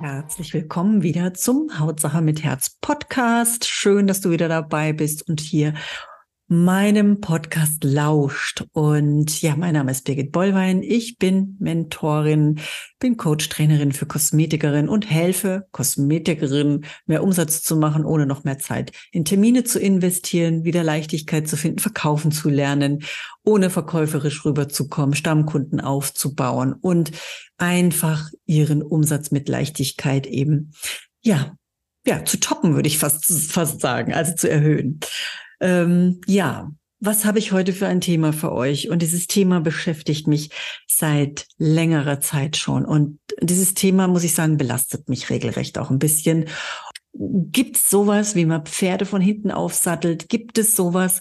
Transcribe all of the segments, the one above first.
Herzlich willkommen wieder zum Hautsache mit Herz Podcast. Schön, dass du wieder dabei bist und hier meinem Podcast lauscht. Und ja, mein Name ist Birgit Bollwein. Ich bin Mentorin, bin Coach, Trainerin für Kosmetikerin und helfe Kosmetikerinnen mehr Umsatz zu machen, ohne noch mehr Zeit in Termine zu investieren, wieder Leichtigkeit zu finden, verkaufen zu lernen, ohne verkäuferisch rüberzukommen, Stammkunden aufzubauen und einfach ihren Umsatz mit Leichtigkeit eben, ja, ja, zu toppen, würde ich fast, fast sagen, also zu erhöhen. Ähm, ja, was habe ich heute für ein Thema für euch? Und dieses Thema beschäftigt mich seit längerer Zeit schon. Und dieses Thema, muss ich sagen, belastet mich regelrecht auch ein bisschen. Gibt es sowas, wie man Pferde von hinten aufsattelt? Gibt es sowas,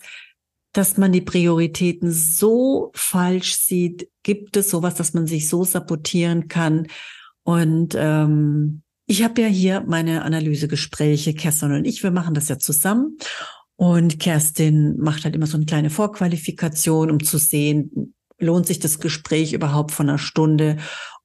dass man die Prioritäten so falsch sieht? Gibt es sowas, dass man sich so sabotieren kann? Und ähm, ich habe ja hier meine Analysegespräche, Kerstin und ich, wir machen das ja zusammen. Und Kerstin macht halt immer so eine kleine Vorqualifikation, um zu sehen, lohnt sich das Gespräch überhaupt von einer Stunde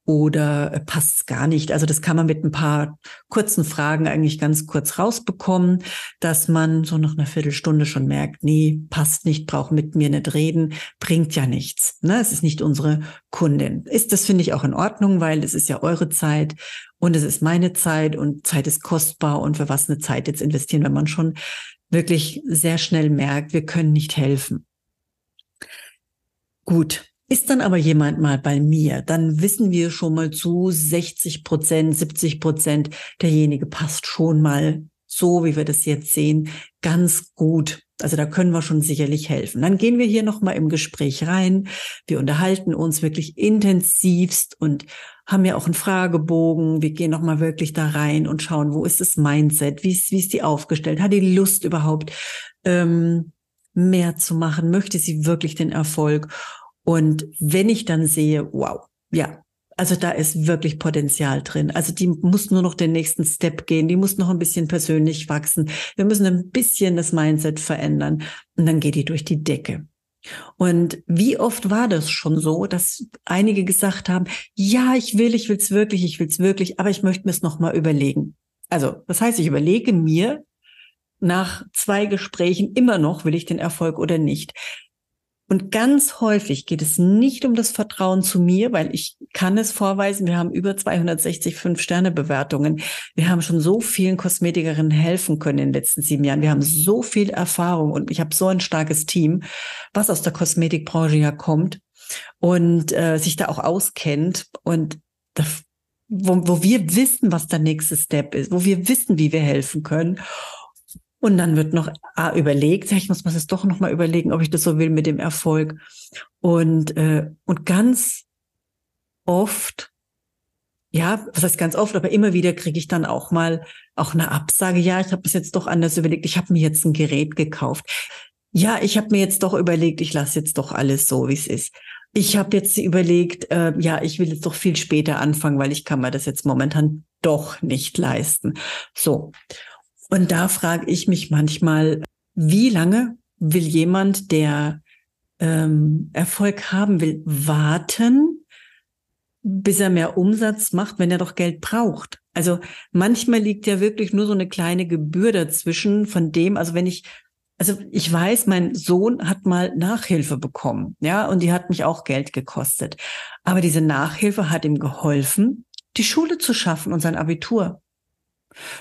oder passt es gar nicht. Also das kann man mit ein paar kurzen Fragen eigentlich ganz kurz rausbekommen, dass man so nach einer Viertelstunde schon merkt, nee, passt nicht, braucht mit mir nicht reden, bringt ja nichts. Ne? Es ist nicht unsere Kundin. Ist das, finde ich, auch in Ordnung, weil es ist ja eure Zeit und es ist meine Zeit und Zeit ist kostbar und für was eine Zeit jetzt investieren, wenn man schon wirklich sehr schnell merkt, wir können nicht helfen. Gut. Ist dann aber jemand mal bei mir, dann wissen wir schon mal zu 60 Prozent, 70 Prozent, derjenige passt schon mal so, wie wir das jetzt sehen, ganz gut. Also da können wir schon sicherlich helfen. Dann gehen wir hier nochmal im Gespräch rein. Wir unterhalten uns wirklich intensivst und haben ja auch einen Fragebogen. Wir gehen nochmal wirklich da rein und schauen, wo ist das Mindset? Wie ist, wie ist die aufgestellt? Hat die Lust überhaupt, ähm, mehr zu machen? Möchte sie wirklich den Erfolg? Und wenn ich dann sehe, wow, ja, also da ist wirklich Potenzial drin. Also die muss nur noch den nächsten Step gehen, die muss noch ein bisschen persönlich wachsen. Wir müssen ein bisschen das Mindset verändern und dann geht die durch die Decke. Und wie oft war das schon so, dass einige gesagt haben, ja, ich will, ich will's wirklich, ich will's wirklich, aber ich möchte mir es nochmal überlegen. Also, das heißt, ich überlege mir nach zwei Gesprächen immer noch, will ich den Erfolg oder nicht. Und ganz häufig geht es nicht um das Vertrauen zu mir, weil ich kann es vorweisen. Wir haben über 260 Fünf-Sterne-Bewertungen. Wir haben schon so vielen Kosmetikerinnen helfen können in den letzten sieben Jahren. Wir haben so viel Erfahrung und ich habe so ein starkes Team, was aus der Kosmetikbranche ja kommt und äh, sich da auch auskennt und das, wo, wo wir wissen, was der nächste Step ist, wo wir wissen, wie wir helfen können. Und dann wird noch ah, überlegt, ich muss mir das doch noch mal überlegen, ob ich das so will mit dem Erfolg. Und, äh, und ganz oft, ja, was heißt ganz oft, aber immer wieder kriege ich dann auch mal auch eine Absage. Ja, ich habe es jetzt doch anders überlegt. Ich habe mir jetzt ein Gerät gekauft. Ja, ich habe mir jetzt doch überlegt, ich lasse jetzt doch alles so, wie es ist. Ich habe jetzt überlegt, äh, ja, ich will jetzt doch viel später anfangen, weil ich kann mir das jetzt momentan doch nicht leisten. So. Und da frage ich mich manchmal, wie lange will jemand, der ähm, Erfolg haben will, warten, bis er mehr Umsatz macht, wenn er doch Geld braucht? Also manchmal liegt ja wirklich nur so eine kleine Gebühr dazwischen von dem, also wenn ich also ich weiß, mein Sohn hat mal Nachhilfe bekommen, ja, und die hat mich auch Geld gekostet. Aber diese Nachhilfe hat ihm geholfen, die Schule zu schaffen und sein Abitur.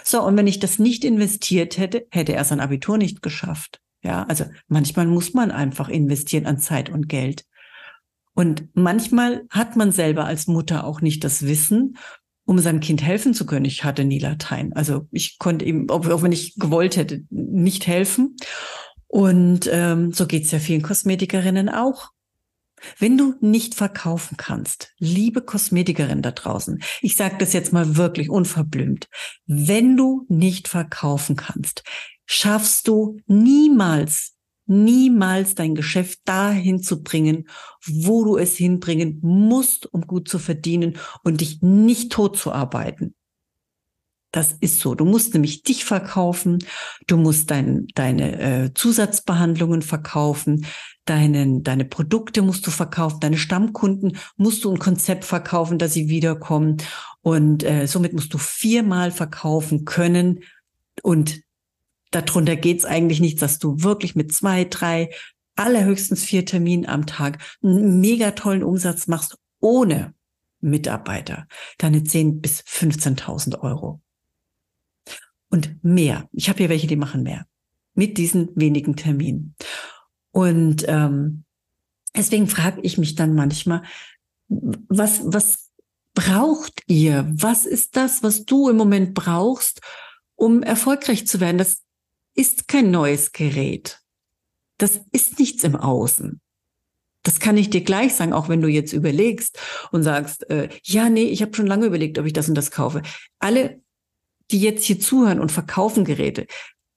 So, und wenn ich das nicht investiert hätte, hätte er sein Abitur nicht geschafft. Ja, also manchmal muss man einfach investieren an Zeit und Geld. Und manchmal hat man selber als Mutter auch nicht das Wissen, um seinem Kind helfen zu können. Ich hatte nie Latein. Also ich konnte ihm, auch wenn ich gewollt hätte, nicht helfen. Und ähm, so geht's ja vielen Kosmetikerinnen auch. Wenn du nicht verkaufen kannst, liebe Kosmetikerin da draußen, ich sage das jetzt mal wirklich unverblümt, wenn du nicht verkaufen kannst, schaffst du niemals, niemals dein Geschäft dahin zu bringen, wo du es hinbringen musst, um gut zu verdienen und dich nicht tot zu arbeiten. Das ist so. Du musst nämlich dich verkaufen, du musst dein, deine äh, Zusatzbehandlungen verkaufen, deinen, deine Produkte musst du verkaufen, deine Stammkunden musst du ein Konzept verkaufen, dass sie wiederkommen. Und äh, somit musst du viermal verkaufen können. Und darunter geht's eigentlich nicht, dass du wirklich mit zwei, drei, allerhöchstens vier Terminen am Tag einen mega tollen Umsatz machst, ohne Mitarbeiter. Deine 10 bis 15.000 Euro und mehr. Ich habe hier welche, die machen mehr mit diesen wenigen Terminen. Und ähm, deswegen frage ich mich dann manchmal, was, was braucht ihr? Was ist das, was du im Moment brauchst, um erfolgreich zu werden? Das ist kein neues Gerät. Das ist nichts im Außen. Das kann ich dir gleich sagen, auch wenn du jetzt überlegst und sagst, äh, ja, nee, ich habe schon lange überlegt, ob ich das und das kaufe. Alle die jetzt hier zuhören und verkaufen Geräte,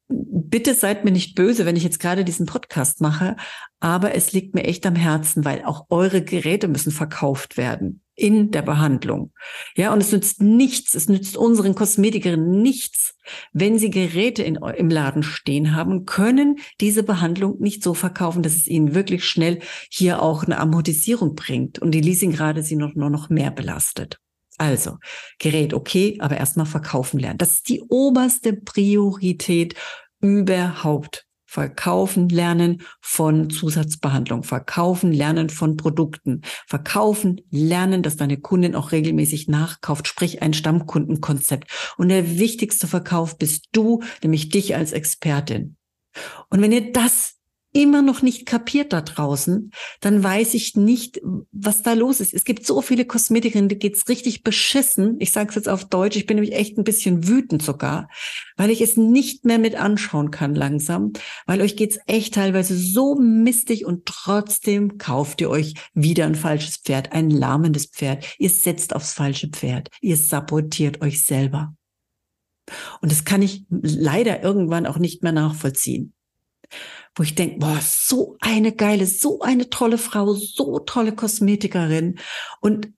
bitte seid mir nicht böse, wenn ich jetzt gerade diesen Podcast mache, aber es liegt mir echt am Herzen, weil auch eure Geräte müssen verkauft werden in der Behandlung. Ja, und es nützt nichts, es nützt unseren Kosmetikerinnen nichts, wenn sie Geräte in, im Laden stehen haben, können diese Behandlung nicht so verkaufen, dass es ihnen wirklich schnell hier auch eine Amortisierung bringt und die Leasingrate sie noch, nur noch mehr belastet. Also, Gerät okay, aber erstmal verkaufen lernen. Das ist die oberste Priorität überhaupt. Verkaufen lernen von Zusatzbehandlung, verkaufen lernen von Produkten, verkaufen lernen, dass deine Kundin auch regelmäßig nachkauft, sprich ein Stammkundenkonzept. Und der wichtigste Verkauf bist du, nämlich dich als Expertin. Und wenn ihr das immer noch nicht kapiert da draußen, dann weiß ich nicht, was da los ist. Es gibt so viele Kosmetikerinnen, die geht's richtig beschissen. Ich sage es jetzt auf Deutsch, ich bin nämlich echt ein bisschen wütend sogar, weil ich es nicht mehr mit anschauen kann langsam, weil euch geht's echt teilweise so mistig und trotzdem kauft ihr euch wieder ein falsches Pferd, ein lahmendes Pferd. Ihr setzt aufs falsche Pferd. Ihr sabotiert euch selber. Und das kann ich leider irgendwann auch nicht mehr nachvollziehen wo ich denke, boah, so eine geile, so eine tolle Frau, so tolle Kosmetikerin. Und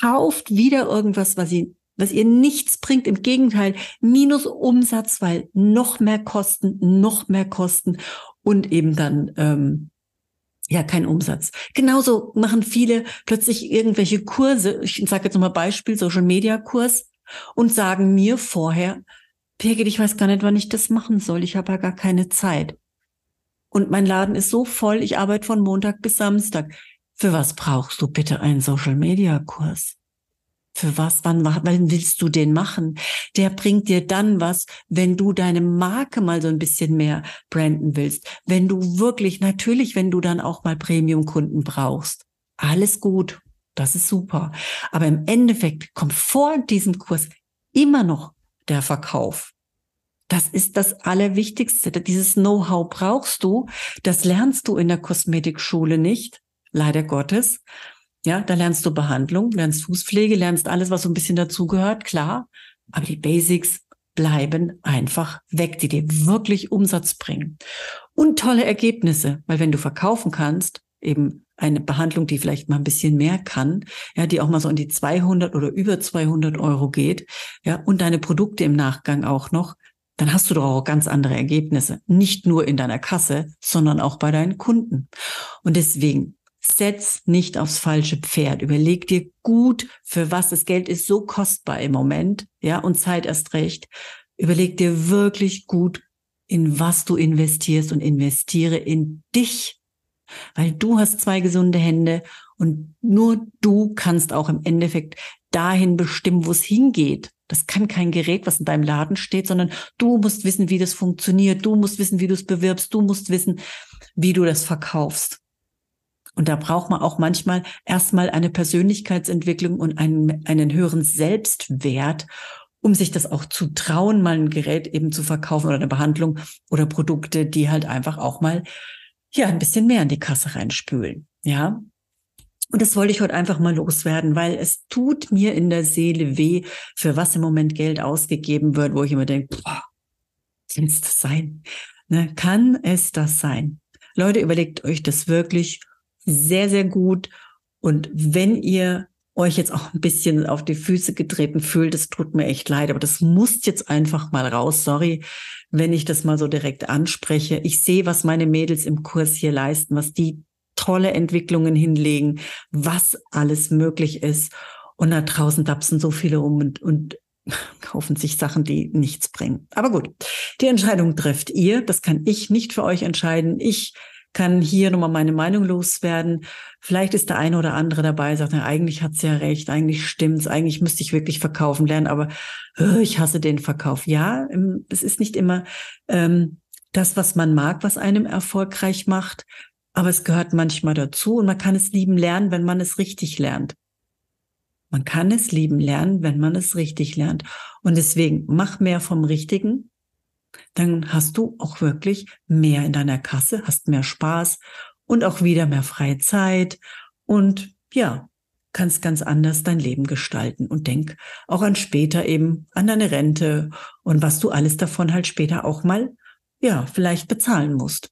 kauft wieder irgendwas, was sie was ihr nichts bringt, im Gegenteil, minus Umsatz, weil noch mehr Kosten, noch mehr Kosten und eben dann ähm, ja kein Umsatz. Genauso machen viele plötzlich irgendwelche Kurse, ich sage jetzt nochmal Beispiel, Social Media Kurs, und sagen mir vorher, Birgit, ich weiß gar nicht, wann ich das machen soll, ich habe ja gar keine Zeit. Und mein Laden ist so voll, ich arbeite von Montag bis Samstag. Für was brauchst du bitte einen Social Media Kurs? Für was? Wann, wann willst du den machen? Der bringt dir dann was, wenn du deine Marke mal so ein bisschen mehr branden willst. Wenn du wirklich, natürlich, wenn du dann auch mal Premium-Kunden brauchst. Alles gut. Das ist super. Aber im Endeffekt kommt vor diesem Kurs immer noch der Verkauf. Das ist das Allerwichtigste. Dieses Know-how brauchst du. Das lernst du in der Kosmetikschule nicht, leider Gottes. Ja, da lernst du Behandlung, lernst Fußpflege, lernst alles, was so ein bisschen dazugehört, klar. Aber die Basics bleiben einfach weg, die dir wirklich Umsatz bringen. Und tolle Ergebnisse, weil wenn du verkaufen kannst, eben eine Behandlung, die vielleicht mal ein bisschen mehr kann, ja, die auch mal so in die 200 oder über 200 Euro geht, ja, und deine Produkte im Nachgang auch noch, dann hast du doch auch ganz andere Ergebnisse. Nicht nur in deiner Kasse, sondern auch bei deinen Kunden. Und deswegen setz nicht aufs falsche Pferd. Überleg dir gut, für was das Geld ist so kostbar im Moment, ja, und Zeit erst recht. Überleg dir wirklich gut, in was du investierst und investiere in dich. Weil du hast zwei gesunde Hände und nur du kannst auch im Endeffekt dahin bestimmen, wo es hingeht. Das kann kein Gerät, was in deinem Laden steht, sondern du musst wissen, wie das funktioniert. Du musst wissen, wie du es bewirbst. Du musst wissen, wie du das verkaufst. Und da braucht man auch manchmal erstmal eine Persönlichkeitsentwicklung und einen, einen höheren Selbstwert, um sich das auch zu trauen, mal ein Gerät eben zu verkaufen oder eine Behandlung oder Produkte, die halt einfach auch mal, ja, ein bisschen mehr in die Kasse reinspülen. Ja. Und das wollte ich heute einfach mal loswerden, weil es tut mir in der Seele weh, für was im Moment Geld ausgegeben wird, wo ich immer denke, boah, kann es das sein? Ne? Kann es das sein? Leute, überlegt euch das wirklich sehr, sehr gut. Und wenn ihr euch jetzt auch ein bisschen auf die Füße getreten fühlt, das tut mir echt leid, aber das muss jetzt einfach mal raus. Sorry, wenn ich das mal so direkt anspreche. Ich sehe, was meine Mädels im Kurs hier leisten, was die tolle Entwicklungen hinlegen, was alles möglich ist. Und da draußen dapsen so viele um und, und kaufen sich Sachen, die nichts bringen. Aber gut, die Entscheidung trefft ihr. Das kann ich nicht für euch entscheiden. Ich kann hier nochmal meine Meinung loswerden. Vielleicht ist der eine oder andere dabei, sagt, na, eigentlich hat's ja recht, eigentlich stimmt's, eigentlich müsste ich wirklich verkaufen lernen, aber äh, ich hasse den Verkauf. Ja, es ist nicht immer ähm, das, was man mag, was einem erfolgreich macht. Aber es gehört manchmal dazu und man kann es lieben lernen, wenn man es richtig lernt. Man kann es lieben lernen, wenn man es richtig lernt. Und deswegen mach mehr vom Richtigen. Dann hast du auch wirklich mehr in deiner Kasse, hast mehr Spaß und auch wieder mehr freie Zeit und ja, kannst ganz anders dein Leben gestalten und denk auch an später eben an deine Rente und was du alles davon halt später auch mal ja, vielleicht bezahlen musst.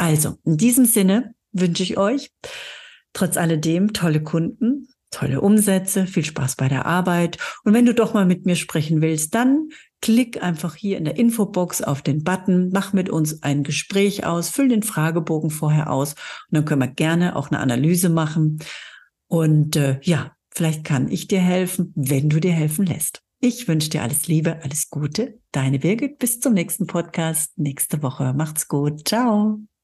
Also, in diesem Sinne wünsche ich euch trotz alledem tolle Kunden, tolle Umsätze, viel Spaß bei der Arbeit. Und wenn du doch mal mit mir sprechen willst, dann klick einfach hier in der Infobox auf den Button, mach mit uns ein Gespräch aus, füll den Fragebogen vorher aus und dann können wir gerne auch eine Analyse machen. Und äh, ja, vielleicht kann ich dir helfen, wenn du dir helfen lässt. Ich wünsche dir alles Liebe, alles Gute. Deine Birgit. Bis zum nächsten Podcast nächste Woche. Macht's gut. Ciao.